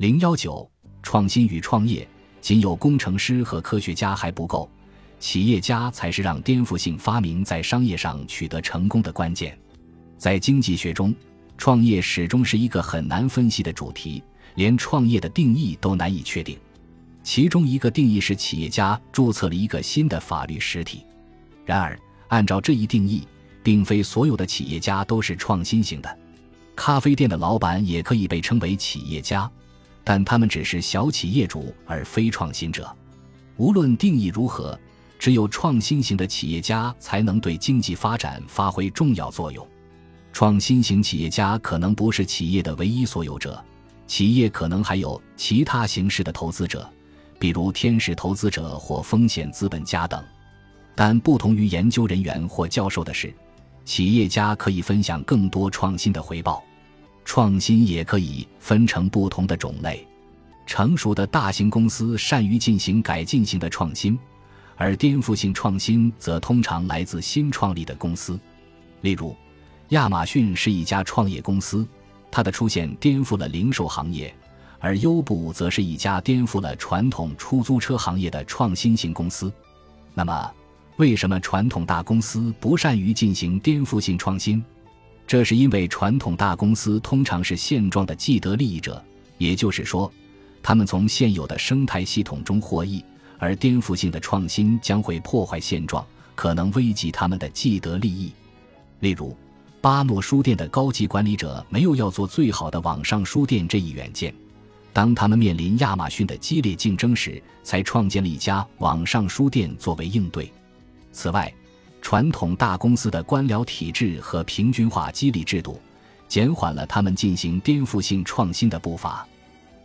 零幺九，创新与创业，仅有工程师和科学家还不够，企业家才是让颠覆性发明在商业上取得成功的关键。在经济学中，创业始终是一个很难分析的主题，连创业的定义都难以确定。其中一个定义是企业家注册了一个新的法律实体。然而，按照这一定义，并非所有的企业家都是创新型的。咖啡店的老板也可以被称为企业家。但他们只是小企业主，而非创新者。无论定义如何，只有创新型的企业家才能对经济发展发挥重要作用。创新型企业家可能不是企业的唯一所有者，企业可能还有其他形式的投资者，比如天使投资者或风险资本家等。但不同于研究人员或教授的是，企业家可以分享更多创新的回报。创新也可以分成不同的种类，成熟的大型公司善于进行改进性的创新，而颠覆性创新则通常来自新创立的公司。例如，亚马逊是一家创业公司，它的出现颠覆了零售行业；而优步则是一家颠覆了传统出租车行业的创新型公司。那么，为什么传统大公司不善于进行颠覆性创新？这是因为传统大公司通常是现状的既得利益者，也就是说，他们从现有的生态系统中获益，而颠覆性的创新将会破坏现状，可能危及他们的既得利益。例如，巴诺书店的高级管理者没有要做最好的网上书店这一远见，当他们面临亚马逊的激烈竞争时，才创建了一家网上书店作为应对。此外，传统大公司的官僚体制和平均化激励制度，减缓了他们进行颠覆性创新的步伐。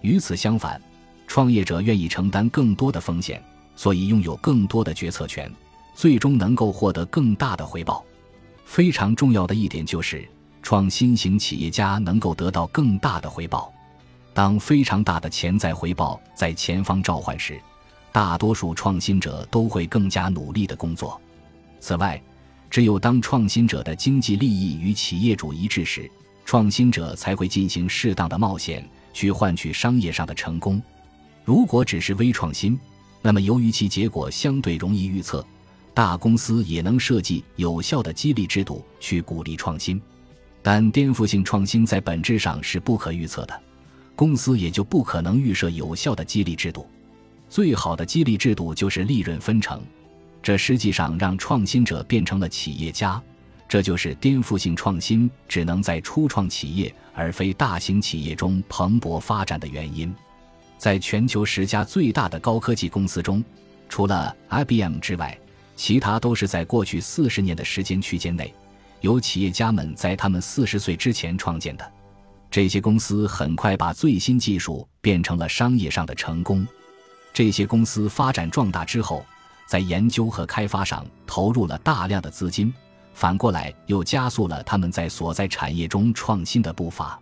与此相反，创业者愿意承担更多的风险，所以拥有更多的决策权，最终能够获得更大的回报。非常重要的一点就是，创新型企业家能够得到更大的回报。当非常大的潜在回报在前方召唤时，大多数创新者都会更加努力的工作。此外，只有当创新者的经济利益与企业主一致时，创新者才会进行适当的冒险去换取商业上的成功。如果只是微创新，那么由于其结果相对容易预测，大公司也能设计有效的激励制度去鼓励创新。但颠覆性创新在本质上是不可预测的，公司也就不可能预设有效的激励制度。最好的激励制度就是利润分成。这实际上让创新者变成了企业家，这就是颠覆性创新只能在初创企业而非大型企业中蓬勃发展的原因。在全球十家最大的高科技公司中，除了 IBM 之外，其他都是在过去四十年的时间区间内，由企业家们在他们四十岁之前创建的。这些公司很快把最新技术变成了商业上的成功。这些公司发展壮大之后。在研究和开发上投入了大量的资金，反过来又加速了他们在所在产业中创新的步伐。